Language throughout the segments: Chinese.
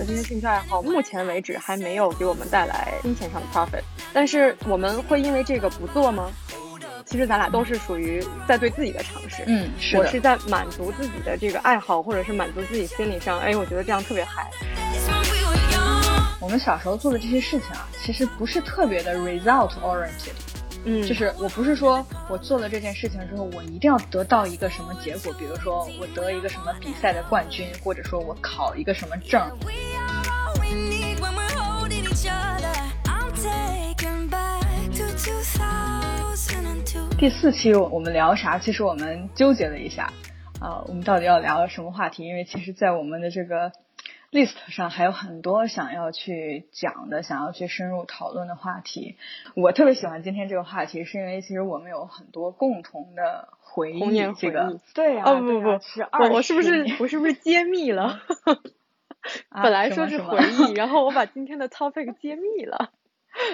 的这些兴趣爱好，目前为止还没有给我们带来金钱上的 profit。但是我们会因为这个不做吗？其实咱俩都是属于在对自己的尝试。嗯，是我是在满足自己的这个爱好，或者是满足自己心理上，哎，我觉得这样特别嗨。我们小时候做的这些事情啊，其实不是特别的 result oriented。嗯，就是我不是说我做了这件事情之后，我一定要得到一个什么结果，比如说我得一个什么比赛的冠军，或者说我考一个什么证。第四期我们聊啥？其实我们纠结了一下，啊，我们到底要聊什么话题？因为其实，在我们的这个 list 上还有很多想要去讲的、想要去深入讨论的话题。我特别喜欢今天这个话题，是因为其实我们有很多共同的回忆。这个对啊，哦不不，是我我是不是我是不是揭秘了？本来说是回忆，然后我把今天的 topic 揭秘了。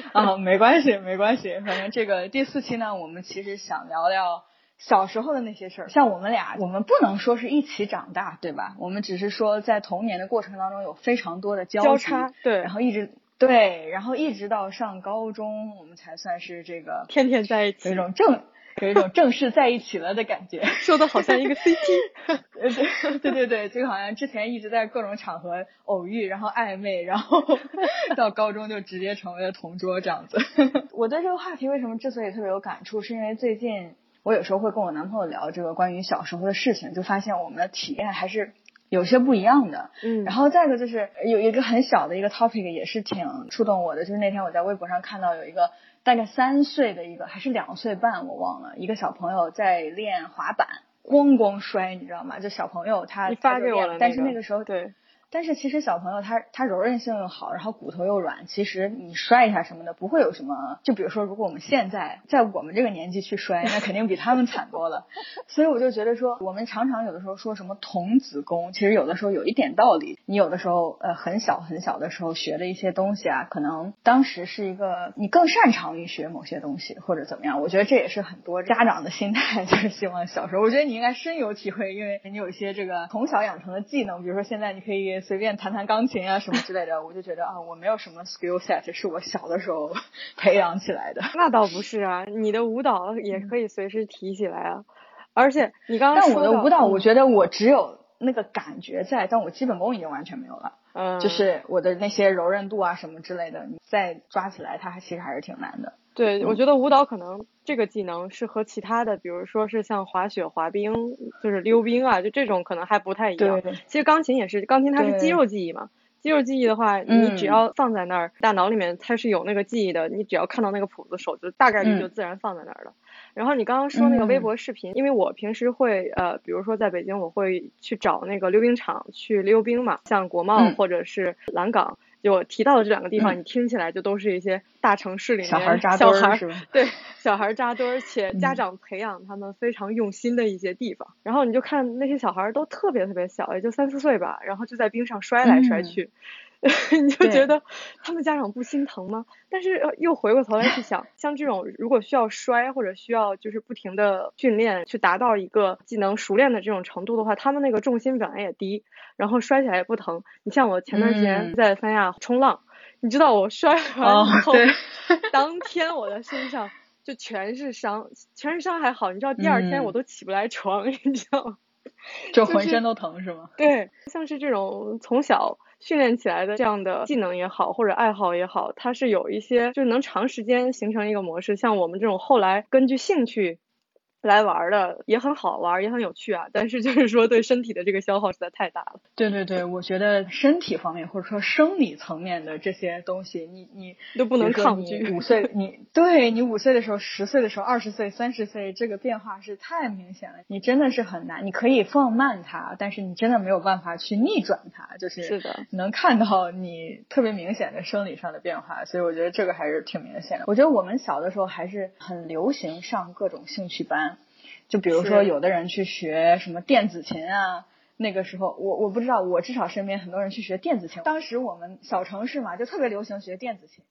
啊，没关系，没关系。反正这个第四期呢，我们其实想聊聊小时候的那些事儿。像我们俩，我们不能说是一起长大，对吧？我们只是说在童年的过程当中有非常多的交叉，对，然后一直对，然后一直到上高中，我们才算是这个天天在一起，有一种正。有一种正式在一起了的感觉，说的好像一个 CP，对对对对，就好像之前一直在各种场合偶遇，然后暧昧，然后 到高中就直接成为了同桌这样子。我对这个话题为什么之所以特别有感触，是因为最近我有时候会跟我男朋友聊这个关于小时候的事情，就发现我们的体验还是有些不一样的。嗯，然后再一个就是有一个很小的一个 topic 也是挺触动我的，就是那天我在微博上看到有一个。大概三岁的一个还是两岁半，我忘了，一个小朋友在练滑板，咣咣摔，你知道吗？就小朋友他你发给我了，但是那个时候对。但是其实小朋友他他柔韧性又好，然后骨头又软，其实你摔一下什么的不会有什么。就比如说，如果我们现在在我们这个年纪去摔，那肯定比他们惨多了。所以我就觉得说，我们常常有的时候说什么童子功，其实有的时候有一点道理。你有的时候呃很小很小的时候学的一些东西啊，可能当时是一个你更擅长于学某些东西或者怎么样。我觉得这也是很多家长的心态，就是希望小时候。我觉得你应该深有体会，因为你有一些这个从小养成的技能，比如说现在你可以。随便弹弹钢琴啊什么之类的，我就觉得啊，我没有什么 skill set，是我小的时候 培养起来的。那倒不是啊，你的舞蹈也可以随时提起来啊。而且你刚刚但我的舞蹈，我觉得我只有那个感觉在，但我基本功已经完全没有了。嗯，就是我的那些柔韧度啊什么之类的，你再抓起来，它还其实还是挺难的。对，我觉得舞蹈可能这个技能是和其他的，比如说是像滑雪、滑冰，就是溜冰啊，就这种可能还不太一样。对。其实钢琴也是，钢琴它是肌肉记忆嘛。肌肉记忆的话，你只要放在那儿，大脑里面它是有那个记忆的。你只要看到那个谱子，手就大概率就自然放在那儿了。然后你刚刚说那个微博视频，因为我平时会呃，比如说在北京，我会去找那个溜冰场去溜冰嘛，像国贸或者是蓝港。就提到的这两个地方，你听起来就都是一些大城市里面小孩扎堆儿是吧？对，小孩扎堆儿，且家长培养他们非常用心的一些地方。然后你就看那些小孩都特别特别小，也就三四岁吧，然后就在冰上摔来摔去。你就觉得他们家长不心疼吗？但是又回过头来去想，像这种如果需要摔或者需要就是不停的训练去达到一个技能熟练的这种程度的话，他们那个重心本来也低，然后摔起来也不疼。你像我前段时间在三亚冲浪，你知道我摔完以后，当天我的身上就全是伤，全是伤还好，你知道第二天我都起不来床，你知道吗？就浑身都疼是吗？对，像是这种从小。训练起来的这样的技能也好，或者爱好也好，它是有一些就是能长时间形成一个模式。像我们这种后来根据兴趣。来玩的也很好玩，也很有趣啊，但是就是说对身体的这个消耗实在太大了。对对对，我觉得身体方面或者说生理层面的这些东西，你你都不能抗拒。五岁，你对你五岁的时候、十岁的时候、二十岁、三十岁，这个变化是太明显了。你真的是很难，你可以放慢它，但是你真的没有办法去逆转它，就是是的，能看到你特别明显的生理上的变化。所以我觉得这个还是挺明显的。我觉得我们小的时候还是很流行上各种兴趣班。就比如说，有的人去学什么电子琴啊，那个时候我我不知道，我至少身边很多人去学电子琴。当时我们小城市嘛，就特别流行学电子琴。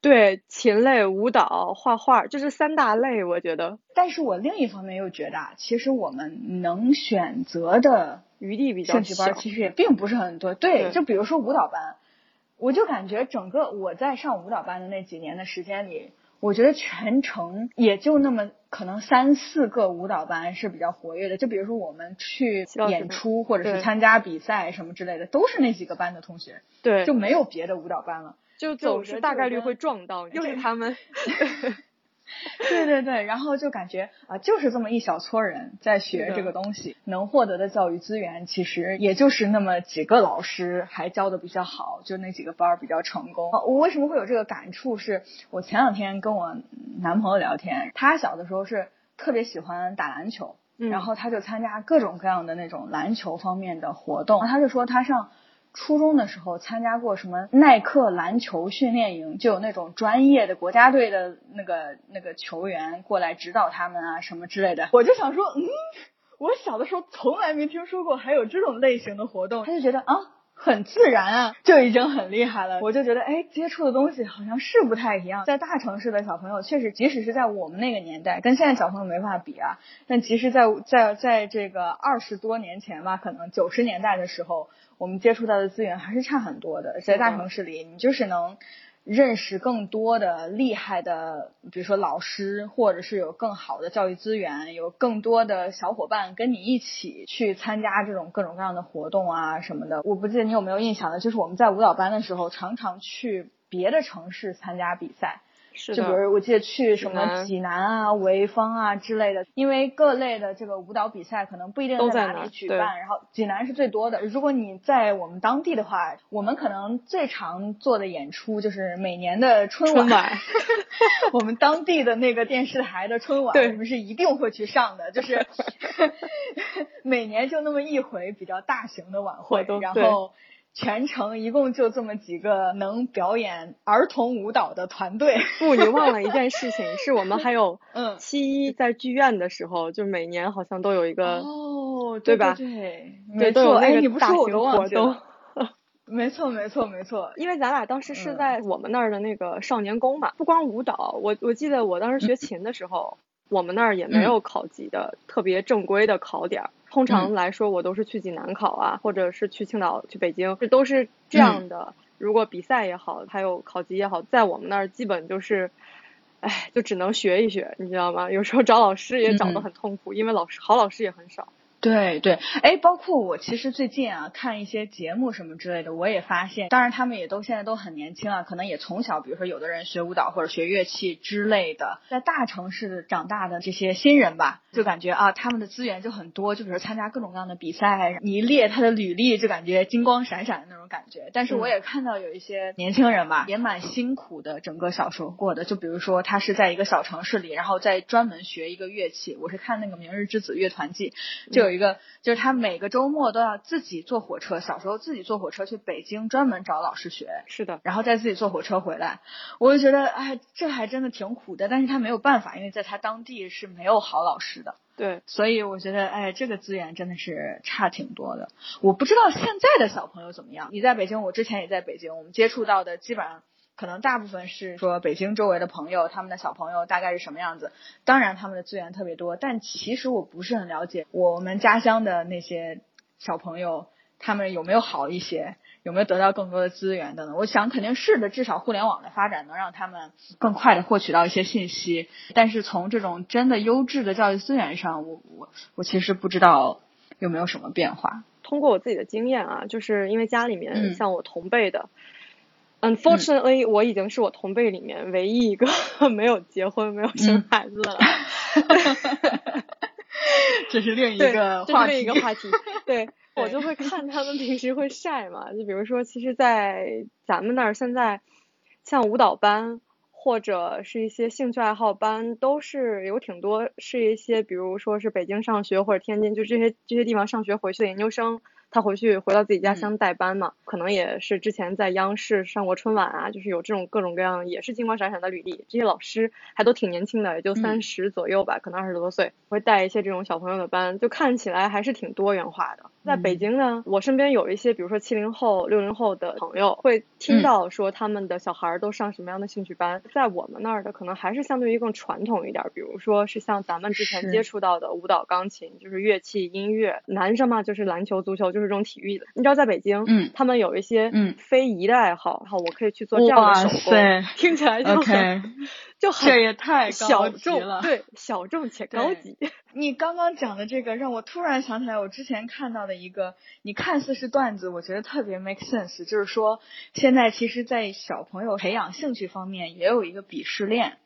对，琴类、舞蹈、画画，就是三大类，我觉得。但是我另一方面又觉得，其实我们能选择的余地比较兴趣班其实也并不是很多。对，就比如说舞蹈班，我就感觉整个我在上舞蹈班的那几年的时间里。我觉得全程也就那么可能三四个舞蹈班是比较活跃的，就比如说我们去演出或者是参加比赛什么之类的，都是那几个班的同学，对，就没有别的舞蹈班了，就总是大概率会撞到，又是他们。对对对，然后就感觉啊，就是这么一小撮人在学这个东西，能获得的教育资源其实也就是那么几个老师还教的比较好，就那几个班儿比较成功。我为什么会有这个感触？是我前两天跟我男朋友聊天，他小的时候是特别喜欢打篮球，然后他就参加各种各样的那种篮球方面的活动，他就说他上。初中的时候参加过什么耐克篮球训练营，就有那种专业的国家队的那个那个球员过来指导他们啊什么之类的。我就想说，嗯，我小的时候从来没听说过还有这种类型的活动。他就觉得啊，很自然啊，就已经很厉害了。我就觉得，哎，接触的东西好像是不太一样。在大城市的小朋友，确实，即使是在我们那个年代，跟现在小朋友没法比啊。但其实，在在在这个二十多年前吧，可能九十年代的时候。我们接触到的资源还是差很多的，在大城市里，你就是能认识更多的厉害的，比如说老师，或者是有更好的教育资源，有更多的小伙伴跟你一起去参加这种各种各样的活动啊什么的。我不记得你有没有印象了，就是我们在舞蹈班的时候，常常去别的城市参加比赛。就比如我记得去什么济南啊、潍坊啊之类的，因为各类的这个舞蹈比赛可能不一定在哪里举办，然后济南是最多的。如果你在我们当地的话，我们可能最常做的演出就是每年的春晚 我们当地的那个电视台的春晚，我们是一定会去上的，就是 每年就那么一回比较大型的晚会，然后。全程一共就这么几个能表演儿童舞蹈的团队。不，你忘了一件事情，是我们还有 嗯，七一在剧院的时候，就每年好像都有一个哦，对吧？对，没错。哎，你不说我都忘记了。没错，没错，没错。因为咱俩当时是在我们那儿的那个少年宫嘛，不光舞蹈，我我记得我当时学 琴的时候。我们那儿也没有考级的特别正规的考点，通常来说我都是去济南考啊，或者是去青岛、去北京，这都是这样的。如果比赛也好，还有考级也好，在我们那儿基本就是，哎，就只能学一学，你知道吗？有时候找老师也找得很痛苦，因为老师好老师也很少。对对，哎，包括我其实最近啊看一些节目什么之类的，我也发现，当然他们也都现在都很年轻啊，可能也从小，比如说有的人学舞蹈或者学乐器之类的，在大城市长大的这些新人吧，就感觉啊他们的资源就很多，就比如参加各种各样的比赛，你一列他的履历就感觉金光闪闪的那种感觉。但是我也看到有一些年轻人吧，也蛮辛苦的，整个小时候过的，就比如说他是在一个小城市里，然后再专门学一个乐器。我是看那个《明日之子乐团记》，就。有一个，就是他每个周末都要自己坐火车，小时候自己坐火车去北京，专门找老师学。是的，然后再自己坐火车回来。我就觉得，哎，这还真的挺苦的。但是他没有办法，因为在他当地是没有好老师的。对，所以我觉得，哎，这个资源真的是差挺多的。我不知道现在的小朋友怎么样。你在北京，我之前也在北京，我们接触到的基本上。可能大部分是说北京周围的朋友，他们的小朋友大概是什么样子？当然他们的资源特别多，但其实我不是很了解我们家乡的那些小朋友，他们有没有好一些，有没有得到更多的资源等等。我想肯定是的，至少互联网的发展能让他们更快的获取到一些信息。但是从这种真的优质的教育资源上，我我我其实不知道有没有什么变化。通过我自己的经验啊，就是因为家里面像我同辈的。Unfortunately，我已经是我同辈里面唯一一个 没有结婚、没有生孩子的了。这是另一个话题。这是另一个话题。对，我就会看他们平时会晒嘛，就比如说，其实，在咱们那儿现在，像舞蹈班或者是一些兴趣爱好班，都是有挺多是一些，比如说是北京上学或者天津，就这些这些地方上学回去的研究生。他回去回到自己家乡带班嘛，可能也是之前在央视上过春晚啊，就是有这种各种各样也是金光闪闪的履历。这些老师还都挺年轻的，也就三十左右吧，可能二十多岁，会带一些这种小朋友的班，就看起来还是挺多元化的。在北京呢，我身边有一些，比如说七零后、六零后的朋友，会听到说他们的小孩儿都上什么样的兴趣班。在我们那儿的，可能还是相对于更传统一点，比如说是像咱们之前接触到的舞蹈、钢琴，就是乐器、音乐。男生嘛，就是篮球、足球，就是这种体育的。你知道，在北京，嗯，他们有一些嗯非遗的爱好，然后我可以去做这样的手工，听起来就很就很这也太小众了，对，小众且高级。你刚刚讲的这个，让我突然想起来，我之前看到的一个，你看似是段子，我觉得特别 make sense，就是说，现在其实，在小朋友培养兴趣方面，也有一个鄙视链，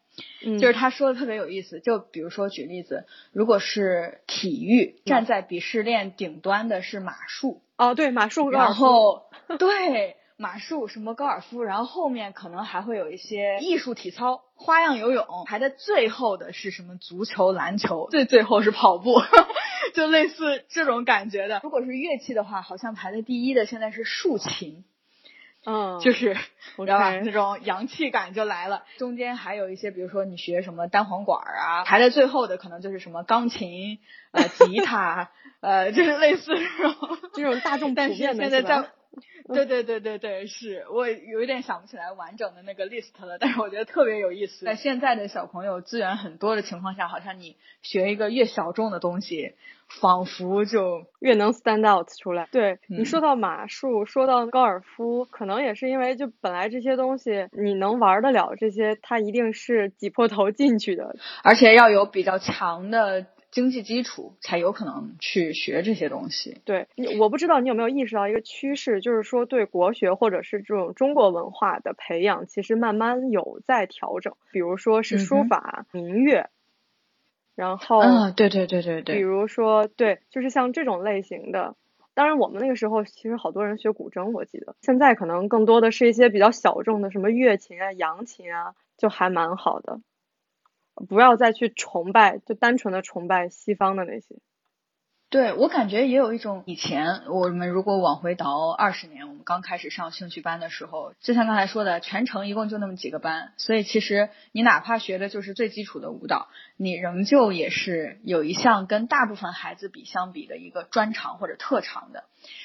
就是他说的特别有意思。就比如说举例子，如果是体育，站在鄙视链顶端的是马术。哦，对，马术，然后 对。马术什么高尔夫，然后后面可能还会有一些艺术体操、花样游泳，排在最后的是什么足球、篮球，最最后是跑步，就类似这种感觉的。如果是乐器的话，好像排在第一的现在是竖琴，嗯，就是知道吧？那种洋气感就来了。中间还有一些，比如说你学什么单簧管啊，排在最后的可能就是什么钢琴、呃吉他，呃就是类似这种这种大众普遍的，现在在。对对对对对，是我有一点想不起来完整的那个 list 了，但是我觉得特别有意思。在现在的小朋友资源很多的情况下，好像你学一个越小众的东西，仿佛就越能 stand out 出来。对你说到马术，说到高尔夫，可能也是因为就本来这些东西你能玩得了这些，它一定是挤破头进去的，而且要有比较强的。经济基础才有可能去学这些东西。对，你我不知道你有没有意识到一个趋势，就是说对国学或者是这种中国文化的培养，其实慢慢有在调整。比如说是书法、民乐，然后嗯，对对对对对，比如说对，就是像这种类型的。当然，我们那个时候其实好多人学古筝，我记得。现在可能更多的是一些比较小众的，什么乐琴啊、扬琴啊，就还蛮好的。不要再去崇拜，就单纯的崇拜西方的那些。对我感觉也有一种以前我们如果往回倒二十年，我们刚开始上兴趣班的时候，就像刚才说的，全程一共就那么几个班，所以其实你哪怕学的就是最基础的舞蹈，你仍旧也是有一项跟大部分孩子比相比的一个专长或者特长的。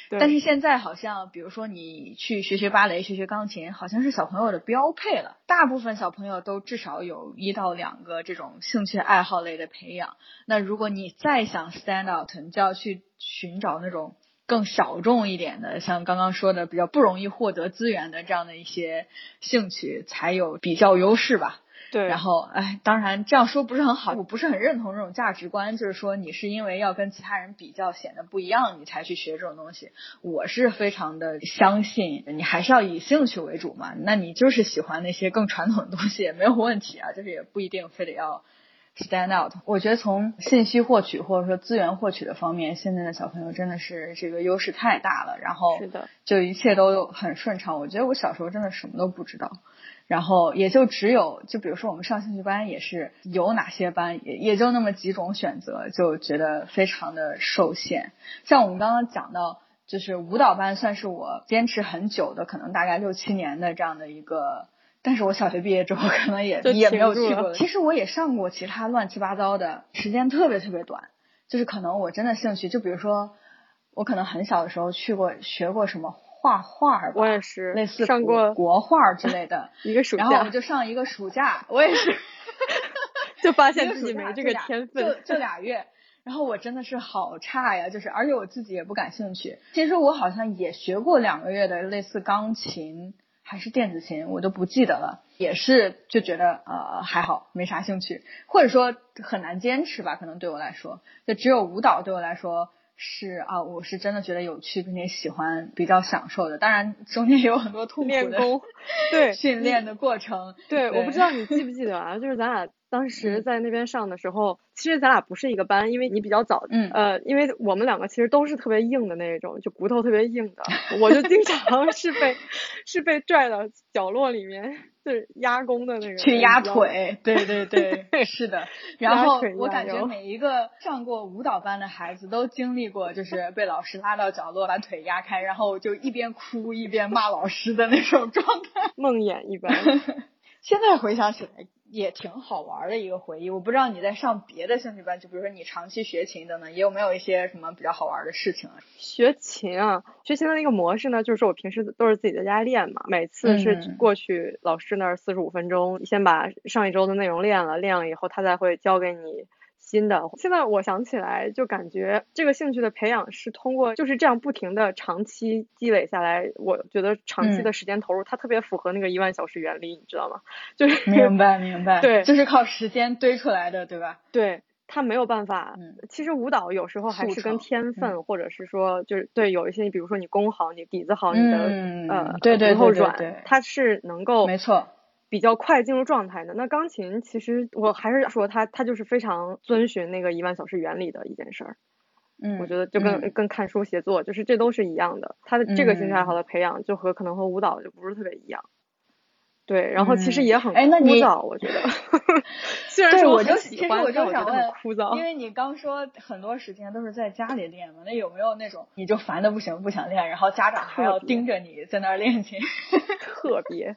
但是现在好像，比如说你去学学芭蕾、学学钢琴，好像是小朋友的标配了。大部分小朋友都至少有一到两个这种兴趣爱好类的培养。那如果你再想 stand out，你就要去寻找那种更小众一点的，像刚刚说的比较不容易获得资源的这样的一些兴趣，才有比较优势吧。对，然后，哎，当然这样说不是很好，我不是很认同这种价值观，就是说你是因为要跟其他人比较显得不一样，你才去学这种东西。我是非常的相信，你还是要以兴趣为主嘛。那你就是喜欢那些更传统的东西也没有问题啊，就是也不一定非得要 stand out。我觉得从信息获取或者说资源获取的方面，现在的小朋友真的是这个优势太大了，然后是的，就一切都很顺畅。我觉得我小时候真的什么都不知道。然后也就只有，就比如说我们上兴趣班也是有哪些班，也也就那么几种选择，就觉得非常的受限。像我们刚刚讲到，就是舞蹈班算是我坚持很久的，可能大概六七年的这样的一个。但是我小学毕业之后，可能也也没有去过。其实我也上过其他乱七八糟的，时间特别特别短。就是可能我真的兴趣，就比如说我可能很小的时候去过学过什么。画画吧，我也是类似上过国画之类的 一个暑假，然后我们就上一个暑假，我也是，就发现自己没这个天分，就就俩月，然后我真的是好差呀，就是而且我自己也不感兴趣。其实我好像也学过两个月的类似钢琴还是电子琴，我都不记得了，也是就觉得呃还好，没啥兴趣，或者说很难坚持吧，可能对我来说，就只有舞蹈对我来说。是啊，我是真的觉得有趣，并且喜欢，比较享受的。当然，中间也有很多痛苦的对训练的过程。对，我不知道你记不记得啊？就是咱俩当时在那边上的时候，其实咱俩不是一个班，因为你比较早。嗯。呃，因为我们两个其实都是特别硬的那种，就骨头特别硬的，我就经常 是被是被拽到角落里面。就是压弓的那个，去压腿，对对对，是的。然后我感觉每一个上过舞蹈班的孩子都经历过，就是被老师拉到角落，把腿压开，然后就一边哭一边骂老师的那种状态，梦魇一般。现在回想起来，也挺好玩的一个回忆。我不知道你在上别的兴趣班，就比如说你长期学琴等等，也有没有一些什么比较好玩的事情啊？学琴啊，学琴的那个模式呢，就是我平时都是自己在家练嘛，每次是过去老师那儿四十五分钟，先把上一周的内容练了，练了以后他才会教给你。新的，现在我想起来就感觉这个兴趣的培养是通过就是这样不停的长期积累下来，我觉得长期的时间投入，它特别符合那个一万小时原理，你知道吗？就是明白明白，对，就是靠时间堆出来的，对吧？对，它没有办法。其实舞蹈有时候还是跟天分，或者是说就是对有一些，比如说你功好，你底子好，你的呃对后软，它是能够没错。比较快进入状态的那钢琴，其实我还是说它它就是非常遵循那个一万小时原理的一件事儿。嗯，我觉得就跟跟看书写作，就是这都是一样的。它的这个兴趣爱好的培养，就和可能和舞蹈就不是特别一样。对，然后其实也很枯燥，我觉得。虽然说我就喜欢，我就想问，枯燥。因为你刚说很多时间都是在家里练嘛，那有没有那种你就烦的不行不想练，然后家长还要盯着你在那儿练琴？特别。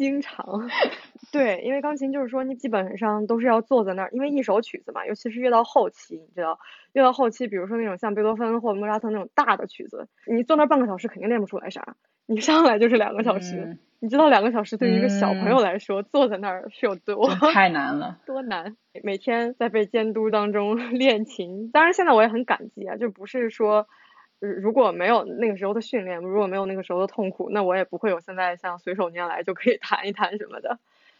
经常，对，因为钢琴就是说你基本上都是要坐在那儿，因为一首曲子嘛，尤其是越到后期，你知道，越到后期，比如说那种像贝多芬或莫扎特那种大的曲子，你坐那儿半个小时肯定练不出来啥，你上来就是两个小时，你知道两个小时对于一个小朋友来说，坐在那儿是有多太难了，多难，每天在被监督当中 练琴，当然现在我也很感激啊，就不是说。如果没有那个时候的训练，如果没有那个时候的痛苦，那我也不会有现在像随手拈来就可以 弹一弹什么的。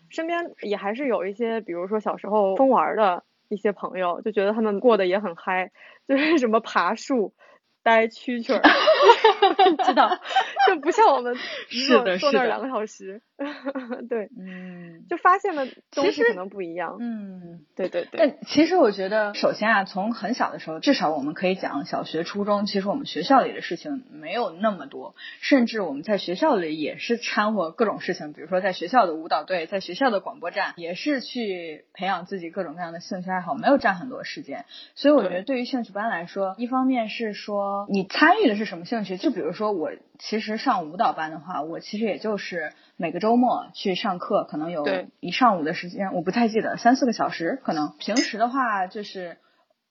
身边也还是有一些，比如说小时候疯玩的一些朋友，就觉得他们过得也很嗨，就是什么爬树。逮蛐蛐儿，知道，就不像我们 坐坐那两个小时，对，嗯，就发现了东西可能不一样，嗯，对对对。但其实我觉得，首先啊，从很小的时候，至少我们可以讲小学、初中，其实我们学校里的事情没有那么多，甚至我们在学校里也是掺和各种事情，比如说在学校的舞蹈队，在学校的广播站，也是去培养自己各种各样的兴趣爱好，没有占很多时间。所以我觉得，对于兴趣班来说，一方面是说。你参与的是什么兴趣？就比如说我其实上舞蹈班的话，我其实也就是每个周末去上课，可能有一上午的时间，我不太记得三四个小时。可能平时的话就是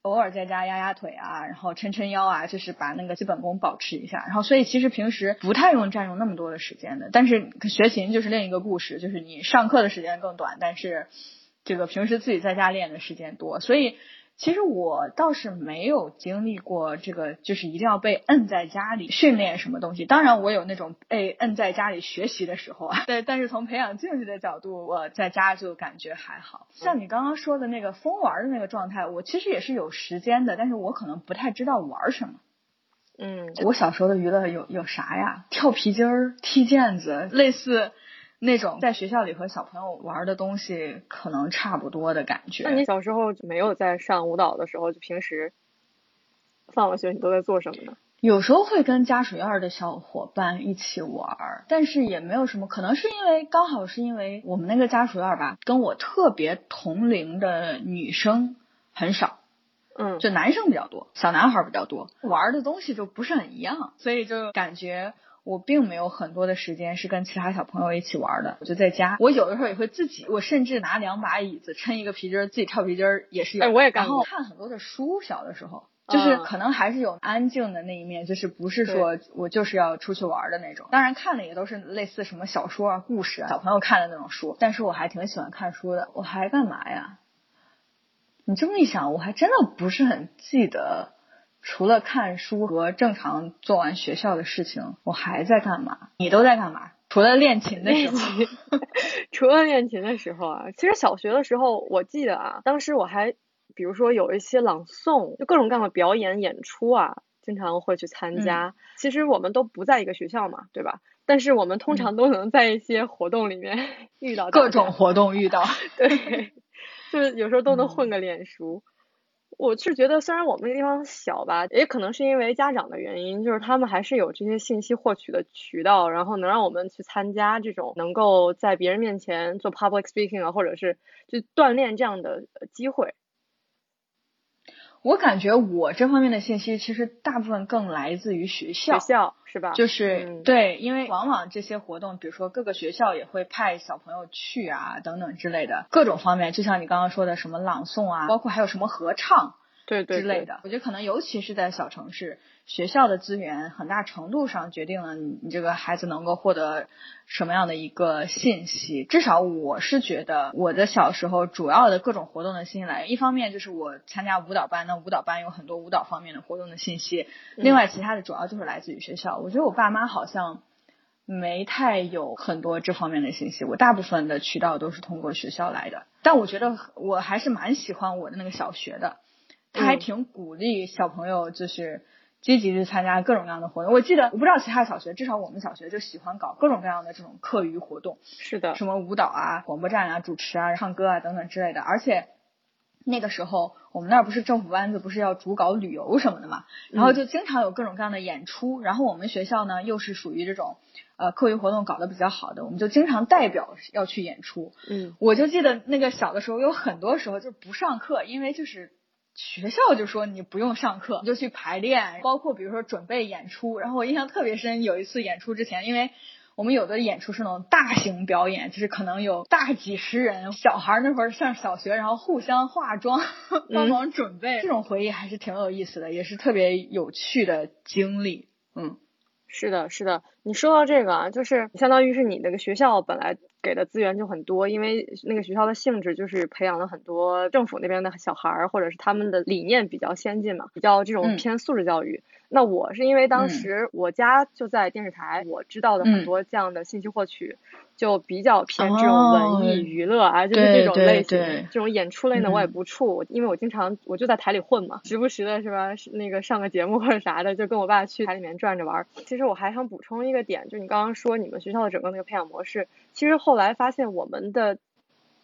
偶尔在家压压腿啊，然后抻抻腰啊，就是把那个基本功保持一下。然后所以其实平时不太用占用那么多的时间的。但是学琴就是另一个故事，就是你上课的时间更短，但是这个平时自己在家练的时间多，所以。其实我倒是没有经历过这个，就是一定要被摁在家里训练什么东西。当然，我有那种被摁在家里学习的时候啊。对，但是从培养兴趣的角度，我在家就感觉还好像你刚刚说的那个疯玩的那个状态，我其实也是有时间的，但是我可能不太知道玩什么。嗯，我小时候的娱乐有有啥呀？跳皮筋儿、踢毽子，类似。那种在学校里和小朋友玩的东西可能差不多的感觉。那你小时候没有在上舞蹈的时候，就平时放了学你都在做什么呢？有时候会跟家属院的小伙伴一起玩，但是也没有什么。可能是因为刚好是因为我们那个家属院吧，跟我特别同龄的女生很少，嗯，就男生比较多，小男孩比较多，玩的东西就不是很一样，所以就感觉。我并没有很多的时间是跟其他小朋友一起玩的，我就在家。我有的时候也会自己，我甚至拿两把椅子撑一个皮筋儿，自己跳皮筋儿也是有。哎，我也干过。然后看很多的书，小的时候就是可能还是有安静的那一面，就是不是说我就是要出去玩的那种。当然看的也都是类似什么小说啊、故事啊，小朋友看的那种书。但是我还挺喜欢看书的。我还干嘛呀？你这么一想，我还真的不是很记得。除了看书和正常做完学校的事情，我还在干嘛？你都在干嘛？除了练琴的时候，除了练琴的时候啊，其实小学的时候，我记得啊，当时我还，比如说有一些朗诵，就各种各样的表演演出啊，经常会去参加。其实我们都不在一个学校嘛，对吧？但是我们通常都能在一些活动里面 遇到各种活动遇到，对，就是有时候都能混个脸熟。我是觉得，虽然我们那地方小吧，也可能是因为家长的原因，就是他们还是有这些信息获取的渠道，然后能让我们去参加这种能够在别人面前做 public speaking 啊，或者是就锻炼这样的机会。我感觉我这方面的信息其实大部分更来自于学校，学校是吧？就是对，因为往往这些活动，比如说各个学校也会派小朋友去啊，等等之类的各种方面，就像你刚刚说的什么朗诵啊，包括还有什么合唱。对对之类的，我觉得可能尤其是在小城市，学校的资源很大程度上决定了你你这个孩子能够获得什么样的一个信息。至少我是觉得，我的小时候主要的各种活动的信息来源，一方面就是我参加舞蹈班，那舞蹈班有很多舞蹈方面的活动的信息；另外，其他的主要就是来自于学校。我觉得我爸妈好像没太有很多这方面的信息，我大部分的渠道都是通过学校来的。但我觉得我还是蛮喜欢我的那个小学的。他还挺鼓励小朋友，就是积极去参加各种各样的活动。我记得，我不知道其他小学，至少我们小学就喜欢搞各种各样的这种课余活动。是的，什么舞蹈啊、广播站啊、主持啊、唱歌啊等等之类的。而且那个时候，我们那儿不是政府班子，不是要主搞旅游什么的嘛，然后就经常有各种各样的演出。然后我们学校呢，又是属于这种呃课余活动搞得比较好的，我们就经常代表要去演出。嗯，我就记得那个小的时候，有很多时候就不上课，因为就是。学校就说你不用上课，你就去排练，包括比如说准备演出。然后我印象特别深，有一次演出之前，因为我们有的演出是那种大型表演，就是可能有大几十人，小孩那会儿上小学，然后互相化妆，帮忙准备，这种回忆还是挺有意思的，也是特别有趣的经历。嗯，是的，是的。你说到这个啊，就是相当于是你那个学校本来。给的资源就很多，因为那个学校的性质就是培养了很多政府那边的小孩儿，或者是他们的理念比较先进嘛，比较这种偏素质教育。那我是因为当时我家就在电视台，我知道的很多这样的信息获取，就比较偏这种文艺娱乐啊，就是这种类型，这种演出类呢我也不怵，因为我经常我就在台里混嘛，时不时的是吧，那个上个节目或者啥的，就跟我爸去台里面转着玩。其实我还想补充一个点，就你刚刚说你们学校的整个那个培养模式，其实后来发现我们的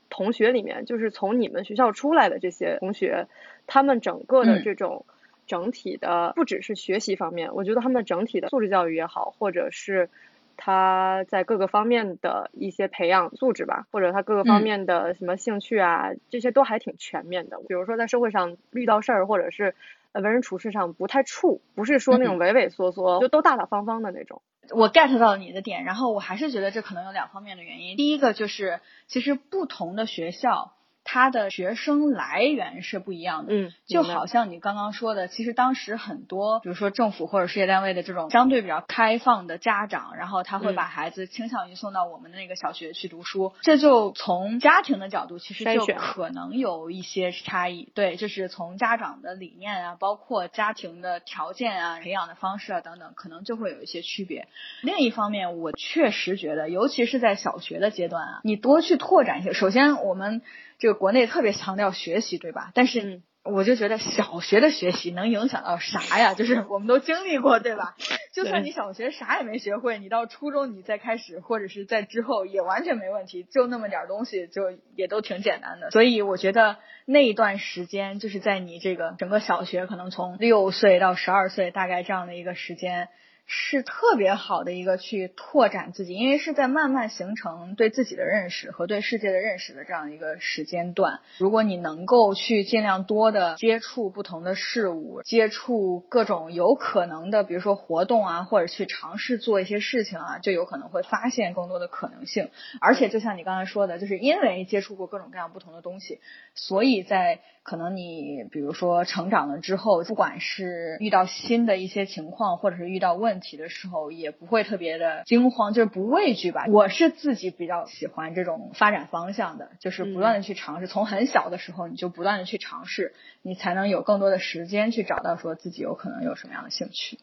同学里面，就是从你们学校出来的这些同学，他们整个的这种。整体的不只是学习方面，我觉得他们整体的素质教育也好，或者是他在各个方面的一些培养素质吧，或者他各个方面的什么兴趣啊，这些都还挺全面的。比如说在社会上遇到事儿，或者是为人处事上不太怵，不是说那种畏畏缩缩，就都大大方方的那种。我 get 到你的点，然后我还是觉得这可能有两方面的原因。第一个就是，其实不同的学校。他的学生来源是不一样的，嗯，就好像你刚刚说的，其实当时很多，比如说政府或者事业单位的这种相对比较开放的家长，然后他会把孩子倾向于送到我们的那个小学去读书，这就从家庭的角度，其实就可能有一些差异，对，就是从家长的理念啊，包括家庭的条件啊、培养的方式啊等等，可能就会有一些区别。另一方面，我确实觉得，尤其是在小学的阶段啊，你多去拓展一些，首先我们。这个国内特别强调学习，对吧？但是我就觉得小学的学习能影响到啥呀？就是 我们都经历过，对吧？就算你小学啥也没学会，你到初中你再开始，或者是在之后也完全没问题，就那么点东西，就也都挺简单的。所以我觉得那一段时间，就是在你这个整个小学，可能从六岁到十二岁，大概这样的一个时间。是特别好的一个去拓展自己，因为是在慢慢形成对自己的认识和对世界的认识的这样一个时间段。如果你能够去尽量多的接触不同的事物，接触各种有可能的，比如说活动啊，或者去尝试做一些事情啊，就有可能会发现更多的可能性。而且就像你刚才说的，就是因为接触过各种各样不同的东西，所以在。可能你比如说成长了之后，不管是遇到新的一些情况，或者是遇到问题的时候，也不会特别的惊慌，就是不畏惧吧。我是自己比较喜欢这种发展方向的，就是不断的去尝试，从很小的时候你就不断的去尝试，你才能有更多的时间去找到说自己有可能有什么样的兴趣。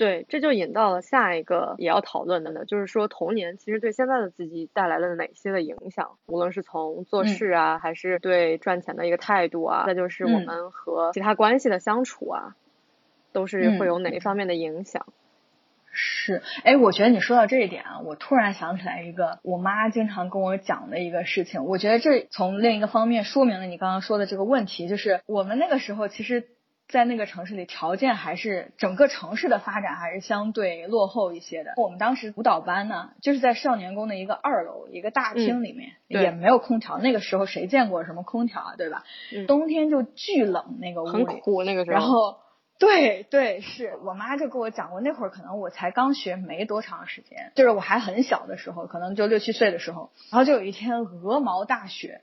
对，这就引到了下一个也要讨论的呢，就是说童年其实对现在的自己带来了哪些的影响，无论是从做事啊，还是对赚钱的一个态度啊，再就是我们和其他关系的相处啊，都是会有哪一方面的影响？是，哎，我觉得你说到这一点啊，我突然想起来一个我妈经常跟我讲的一个事情，我觉得这从另一个方面说明了你刚刚说的这个问题，就是我们那个时候其实。在那个城市里，条件还是整个城市的发展还是相对落后一些的。我们当时舞蹈班呢，就是在少年宫的一个二楼一个大厅里面，也没有空调。那个时候谁见过什么空调啊，对吧？冬天就巨冷，那个屋里很苦那个时候。然后。对对，是我妈就跟我讲过，那会儿可能我才刚学没多长时间，就是我还很小的时候，可能就六七岁的时候，然后就有一天鹅毛大雪，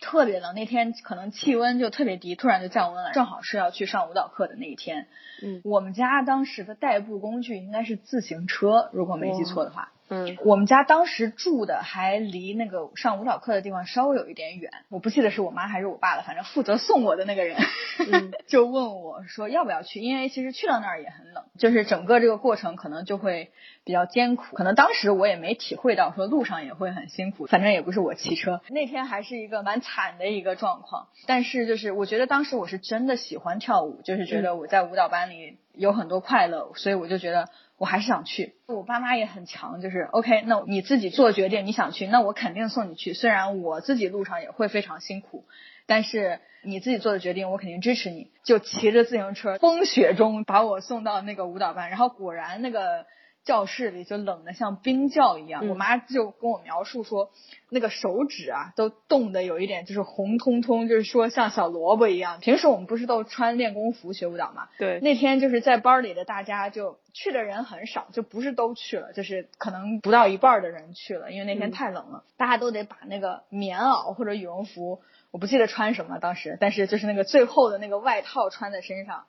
特别冷，那天可能气温就特别低，突然就降温了，正好是要去上舞蹈课的那一天。嗯，我们家当时的代步工具应该是自行车，如果没记错的话。嗯，我们家当时住的还离那个上舞蹈课的地方稍微有一点远，我不记得是我妈还是我爸了，反正负责送我的那个人 就问我说要不要去，因为其实去到那儿也很冷，就是整个这个过程可能就会比较艰苦，可能当时我也没体会到说路上也会很辛苦，反正也不是我骑车，那天还是一个蛮惨的一个状况，但是就是我觉得当时我是真的喜欢跳舞，就是觉得我在舞蹈班里有很多快乐，所以我就觉得。我还是想去，我爸妈也很强，就是 OK，那你自己做决定，你想去，那我肯定送你去。虽然我自己路上也会非常辛苦，但是你自己做的决定，我肯定支持你。就骑着自行车，风雪中把我送到那个舞蹈班，然后果然那个。教室里就冷的像冰窖一样，我妈就跟我描述说，那个手指啊都冻得有一点就是红彤彤，就是说像小萝卜一样。平时我们不是都穿练功服学舞蹈嘛？对。那天就是在班里的大家就去的人很少，就不是都去了，就是可能不到一半的人去了，因为那天太冷了，大家都得把那个棉袄或者羽绒服，我不记得穿什么当时，但是就是那个最厚的那个外套穿在身上。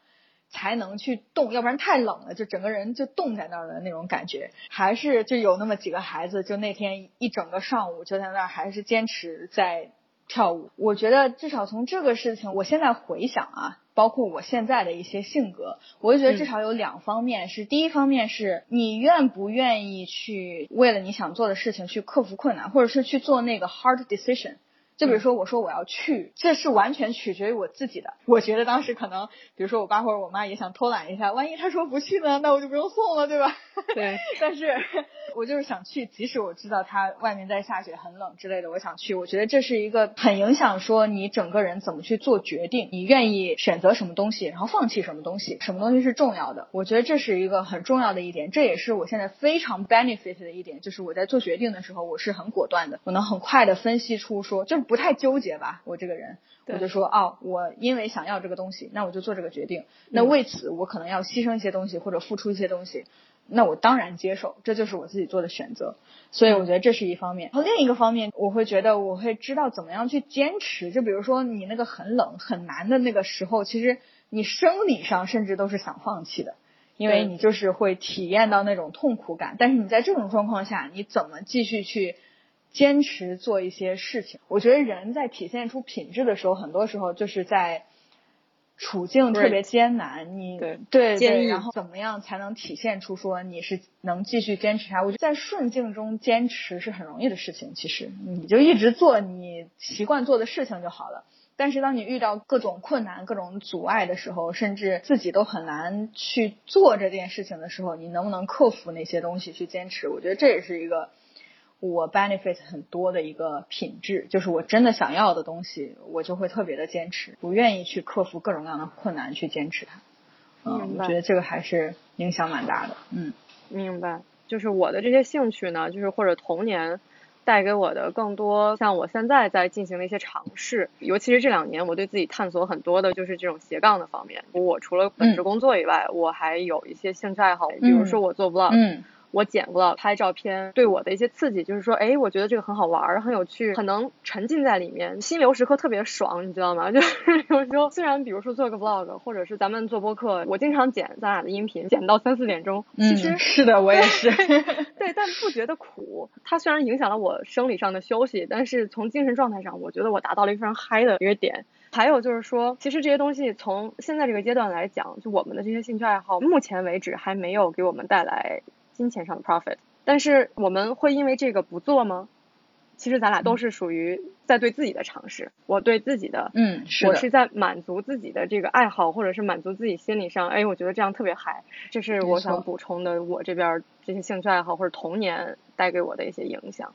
才能去动，要不然太冷了，就整个人就冻在那儿的那种感觉。还是就有那么几个孩子，就那天一整个上午就在那儿，还是坚持在跳舞。我觉得至少从这个事情，我现在回想啊，包括我现在的一些性格，我就觉得至少有两方面是：第一方面是你愿不愿意去为了你想做的事情去克服困难，或者是去做那个 hard decision。就比如说，我说我要去，这是完全取决于我自己的。我觉得当时可能，比如说我爸或者我妈也想偷懒一下，万一他说不去呢，那我就不用送了，对吧？对。但是我就是想去，即使我知道他外面在下雪很冷之类的，我想去。我觉得这是一个很影响说你整个人怎么去做决定，你愿意选择什么东西，然后放弃什么东西，什么东西是重要的。我觉得这是一个很重要的一点，这也是我现在非常 benefit 的一点，就是我在做决定的时候，我是很果断的，我能很快的分析出说就。不太纠结吧，我这个人，我就说哦，我因为想要这个东西，那我就做这个决定。那为此我可能要牺牲一些东西或者付出一些东西，那我当然接受，这就是我自己做的选择。所以我觉得这是一方面。然后另一个方面，我会觉得我会知道怎么样去坚持。就比如说你那个很冷很难的那个时候，其实你生理上甚至都是想放弃的，因为你就是会体验到那种痛苦感。但是你在这种状况下，你怎么继续去？坚持做一些事情，我觉得人在体现出品质的时候，很多时候就是在处境特别艰难，你对对，然后怎么样才能体现出说你是能继续坚持下？我觉得在顺境中坚持是很容易的事情，其实你就一直做你习惯做的事情就好了。但是当你遇到各种困难、各种阻碍的时候，甚至自己都很难去做这件事情的时候，你能不能克服那些东西去坚持？我觉得这也是一个。我 benefit 很多的一个品质，就是我真的想要的东西，我就会特别的坚持，不愿意去克服各种各样的困难去坚持它。嗯，我觉得这个还是影响蛮大的。嗯，明白。就是我的这些兴趣呢，就是或者童年带给我的更多，像我现在在进行的一些尝试，尤其是这两年，我对自己探索很多的，就是这种斜杠的方面。我除了本职工作以外，我还有一些兴趣爱好，比如说我做 vlog。嗯。我剪过拍照片，对我的一些刺激就是说，哎，我觉得这个很好玩儿，很有趣，很能沉浸在里面，心流时刻特别爽，你知道吗？就是有时候虽然比如说做个 vlog，或者是咱们做播客，我经常剪咱俩的音频，剪到三四点钟，其实是的，我也是，对，但不觉得苦。它虽然影响了我生理上的休息，但是从精神状态上，我觉得我达到了一个非常嗨的一个点。还有就是说，其实这些东西从现在这个阶段来讲，就我们的这些兴趣爱好，目前为止还没有给我们带来。金钱上的 profit，但是我们会因为这个不做吗？其实咱俩都是属于在对自己的尝试，我对自己的，嗯，是我是在满足自己的这个爱好，或者是满足自己心理上，哎，我觉得这样特别嗨，这是我想补充的，我这边这些兴趣爱好或者童年带给我的一些影响。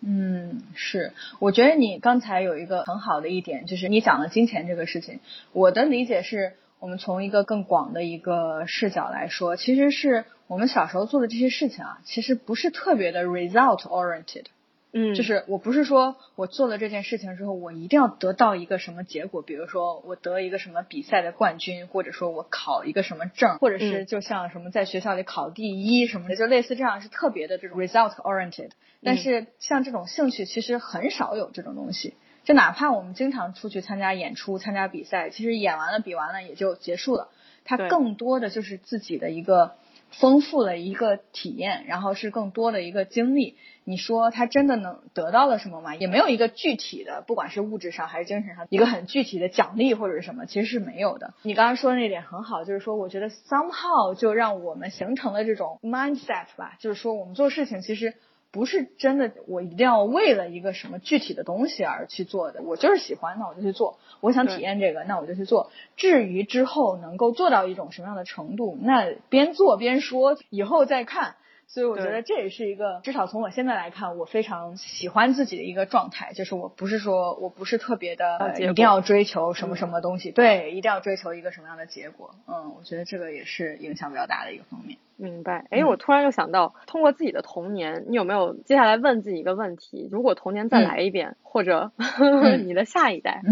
嗯，是，我觉得你刚才有一个很好的一点，就是你讲了金钱这个事情。我的理解是，我们从一个更广的一个视角来说，其实是我们小时候做的这些事情啊，其实不是特别的 result oriented。嗯，就是我不是说我做了这件事情之后，我一定要得到一个什么结果，比如说我得一个什么比赛的冠军，或者说我考一个什么证，或者是就像什么在学校里考第一什么的，就类似这样是特别的这种 result oriented。但是像这种兴趣，其实很少有这种东西。就哪怕我们经常出去参加演出、参加比赛，其实演完了、比完了也就结束了。它更多的就是自己的一个丰富了一个体验，然后是更多的一个经历。你说他真的能得到了什么吗？也没有一个具体的，不管是物质上还是精神上，一个很具体的奖励或者是什么，其实是没有的。你刚刚说的那点很好，就是说，我觉得 somehow 就让我们形成了这种 mindset 吧，就是说我们做事情其实不是真的，我一定要为了一个什么具体的东西而去做的，我就是喜欢，那我就去做；我想体验这个，那我就去做。至于之后能够做到一种什么样的程度，那边做边说，以后再看。所以我觉得这也是一个，至少从我现在来看，我非常喜欢自己的一个状态，就是我不是说我不是特别的一定要追求什么什么东西，对，一定要追求一个什么样的结果。嗯，我觉得这个也是影响比较大的一个方面。明白。哎，我突然又想到，通过自己的童年，你有没有接下来问自己一个问题：如果童年再来一遍，或者 你的下一代？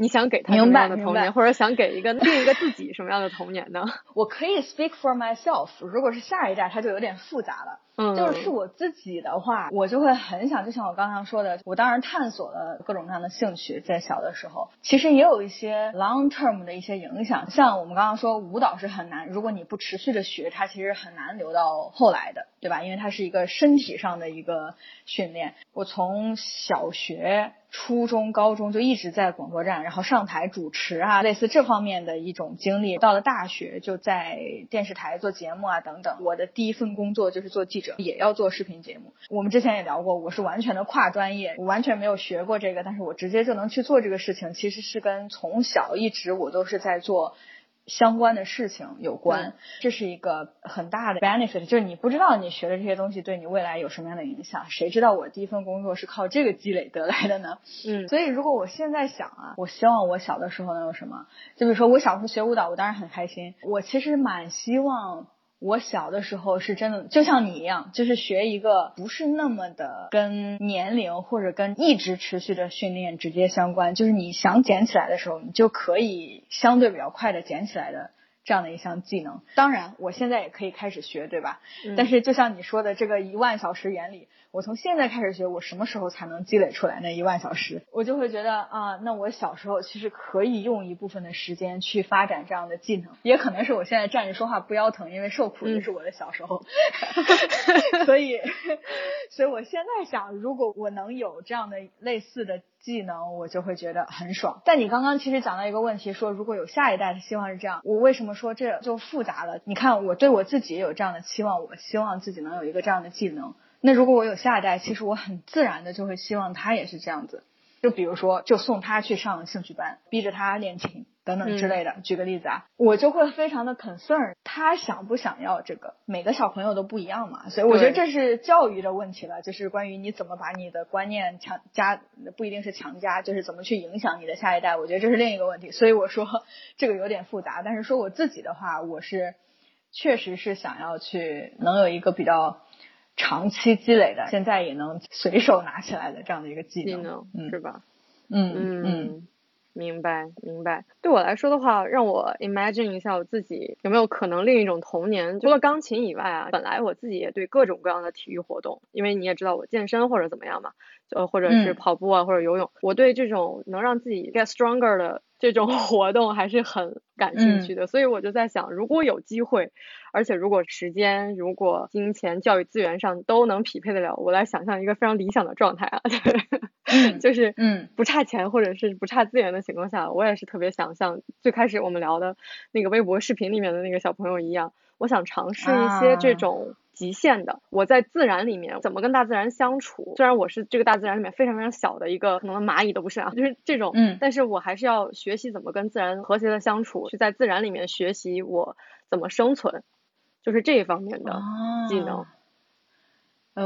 你想给他什么样的童年，或者想给一个另一个自己什么样的童年呢？我可以 speak for myself。如果是下一代，他就有点复杂了。嗯，就是我自己的话，我就会很想，就像我刚刚说的，我当然探索了各种各样的兴趣，在小的时候，其实也有一些 long term 的一些影响。像我们刚刚说，舞蹈是很难，如果你不持续的学，它其实很难留到后来的，对吧？因为它是一个身体上的一个训练。我从小学。初中、高中就一直在广播站，然后上台主持啊，类似这方面的一种经历。到了大学，就在电视台做节目啊，等等。我的第一份工作就是做记者，也要做视频节目。我们之前也聊过，我是完全的跨专业，我完全没有学过这个，但是我直接就能去做这个事情，其实是跟从小一直我都是在做。相关的事情有关，这是一个很大的 benefit，就是你不知道你学的这些东西对你未来有什么样的影响，谁知道我第一份工作是靠这个积累得来的呢？嗯，所以如果我现在想啊，我希望我小的时候能有什么？就比如说我小时候学舞蹈，我当然很开心，我其实蛮希望。我小的时候是真的，就像你一样，就是学一个不是那么的跟年龄或者跟一直持续的训练直接相关，就是你想捡起来的时候，你就可以相对比较快的捡起来的这样的一项技能。当然，我现在也可以开始学，对吧？但是就像你说的这个一万小时原理。我从现在开始学，我什么时候才能积累出来那一万小时？我就会觉得啊，那我小时候其实可以用一部分的时间去发展这样的技能，也可能是我现在站着说话不腰疼，因为受苦的是我的小时候。所以，所以我现在想，如果我能有这样的类似的技能，我就会觉得很爽。但你刚刚其实讲到一个问题，说如果有下一代的希望是这样，我为什么说这就复杂了？你看，我对我自己也有这样的期望，我希望自己能有一个这样的技能。那如果我有下一代，其实我很自然的就会希望他也是这样子。就比如说，就送他去上兴趣班，逼着他练琴等等之类的。举个例子啊，我就会非常的 concern，他想不想要这个？每个小朋友都不一样嘛，所以我觉得这是教育的问题了，就是关于你怎么把你的观念强加，不一定是强加，就是怎么去影响你的下一代。我觉得这是另一个问题。所以我说这个有点复杂，但是说我自己的话，我是确实是想要去能有一个比较。长期积累的，现在也能随手拿起来的这样的一个技能，是吧？嗯嗯嗯，明白明白。对我来说的话，让我 imagine 一下我自己有没有可能另一种童年，除了钢琴以外啊，本来我自己也对各种各样的体育活动，因为你也知道我健身或者怎么样嘛，就或者是跑步啊或者游泳，我对这种能让自己 get stronger 的。这种 活动还是很感兴趣的，所以我就在想，如果有机会，而且如果时间、如果金钱、教育资源上都能匹配得了，我来想象一个非常理想的状态啊，就是嗯，不差钱或者是不差资源的情况下，我也是特别想像最开始我们聊的那个微博视频里面的那个小朋友一样，我想尝试一些这种。极限的，我在自然里面怎么跟大自然相处？虽然我是这个大自然里面非常非常小的一个，可能蚂蚁都不是啊，就是这种，嗯，但是我还是要学习怎么跟自然和谐的相处，去在自然里面学习我怎么生存，就是这一方面的技能。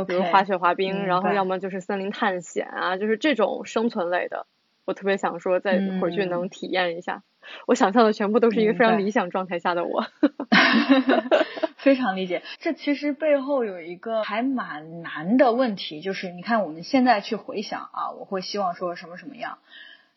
比如滑雪滑冰，明然后要么就是森林探险啊，就是这种生存类的，我特别想说再回去嗯能体验一下。我想象的全部都是一个非常理想状态下的我。非常理解，这其实背后有一个还蛮难的问题，就是你看我们现在去回想啊，我会希望说什么什么样。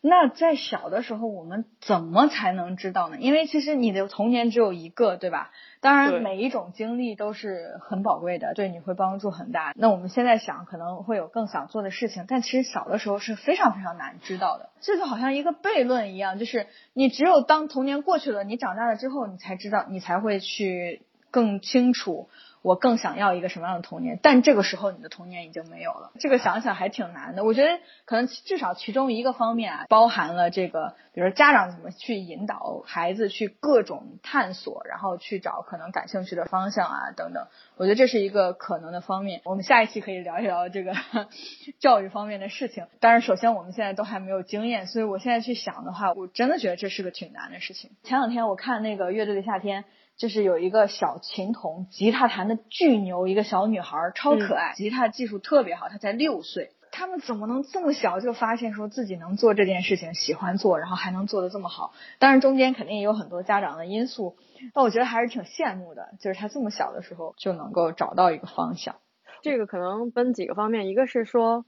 那在小的时候，我们怎么才能知道呢？因为其实你的童年只有一个，对吧？当然，每一种经历都是很宝贵的，对你会帮助很大。那我们现在想，可能会有更想做的事情，但其实小的时候是非常非常难知道的。这就好像一个悖论一样，就是你只有当童年过去了，你长大了之后，你才知道，你才会去更清楚我更想要一个什么样的童年。但这个时候，你的童年已经没有了。这个想想还挺难的。我觉得可能至少其中一个方面啊，包含了这个，比如家长怎么去引导孩子去各种探索，然后去找可能感兴趣的方向啊等等。我觉得这是一个可能的方面。我们下一期可以聊一聊这个 教育方面的事情。当然，首先我们现在都还没有经验，所以我现在去想的话，我真的觉得这是个挺难的事情。前两天我看那个乐队的夏天。就是有一个小琴童，吉他弹的巨牛，一个小女孩超可爱，吉他技术特别好，她才六岁。他们怎么能这么小就发现说自己能做这件事情，喜欢做，然后还能做得这么好？当然中间肯定也有很多家长的因素，但我觉得还是挺羡慕的，就是他这么小的时候就能够找到一个方向。这个可能分几个方面，一个是说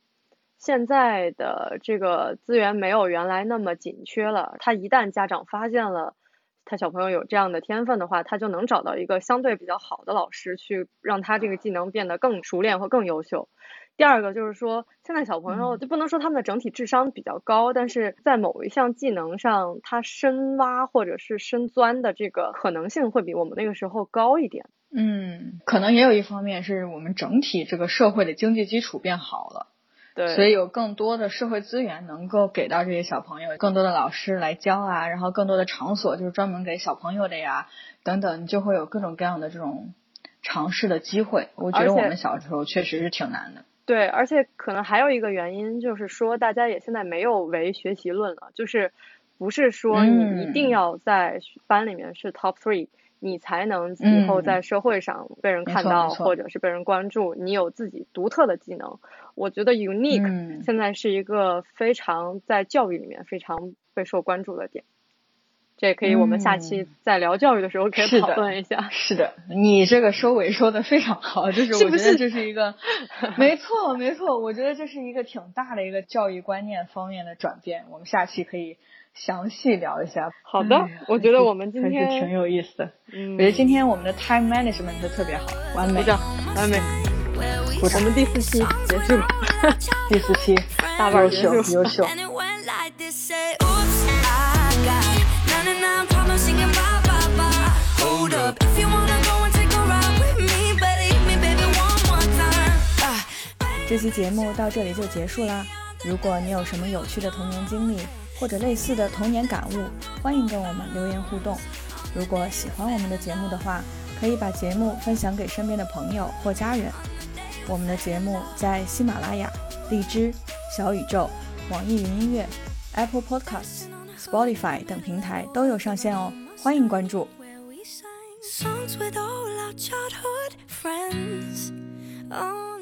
现在的这个资源没有原来那么紧缺了，他一旦家长发现了。他小朋友有这样的天分的话，他就能找到一个相对比较好的老师，去让他这个技能变得更熟练或更优秀。第二个就是说，现在小朋友就不能说他们的整体智商比较高，但是在某一项技能上，他深挖或者是深钻的这个可能性会比我们那个时候高一点。嗯，可能也有一方面是我们整体这个社会的经济基础变好了。对，所以有更多的社会资源能够给到这些小朋友，更多的老师来教啊，然后更多的场所就是专门给小朋友的呀，等等，你就会有各种各样的这种尝试的机会。我觉得我们小时候确实是挺难的。对，而且可能还有一个原因就是说，大家也现在没有唯学习论了，就是不是说你一定要在班里面是 top three。你才能以后在社会上被人看到，或者是被人关注。你有自己独特的技能，我觉得 unique 现在是一个非常在教育里面非常备受关注的点。这也可以我们下期在聊教育的时候可以讨论一下。是的，你这个收尾说的非常好，就是我觉得这是一个，没错没错，我觉得这是一个挺大的一个教育观念方面的转变。我们下期可以。详细聊一下。好的，我觉得我们今天还是挺有意思的。嗯，我觉得今天我们的 time management 特别好，完美，完美。我们第四期结束，第四期大腕优秀优秀。这期节目到这里就结束啦。如果你有什么有趣的童年经历，或者类似的童年感悟，欢迎跟我们留言互动。如果喜欢我们的节目的话，可以把节目分享给身边的朋友或家人。我们的节目在喜马拉雅、荔枝、小宇宙、网易云音乐、Apple Podcasts、Spotify 等平台都有上线哦，欢迎关注。songs with all our childhood friends. Oh.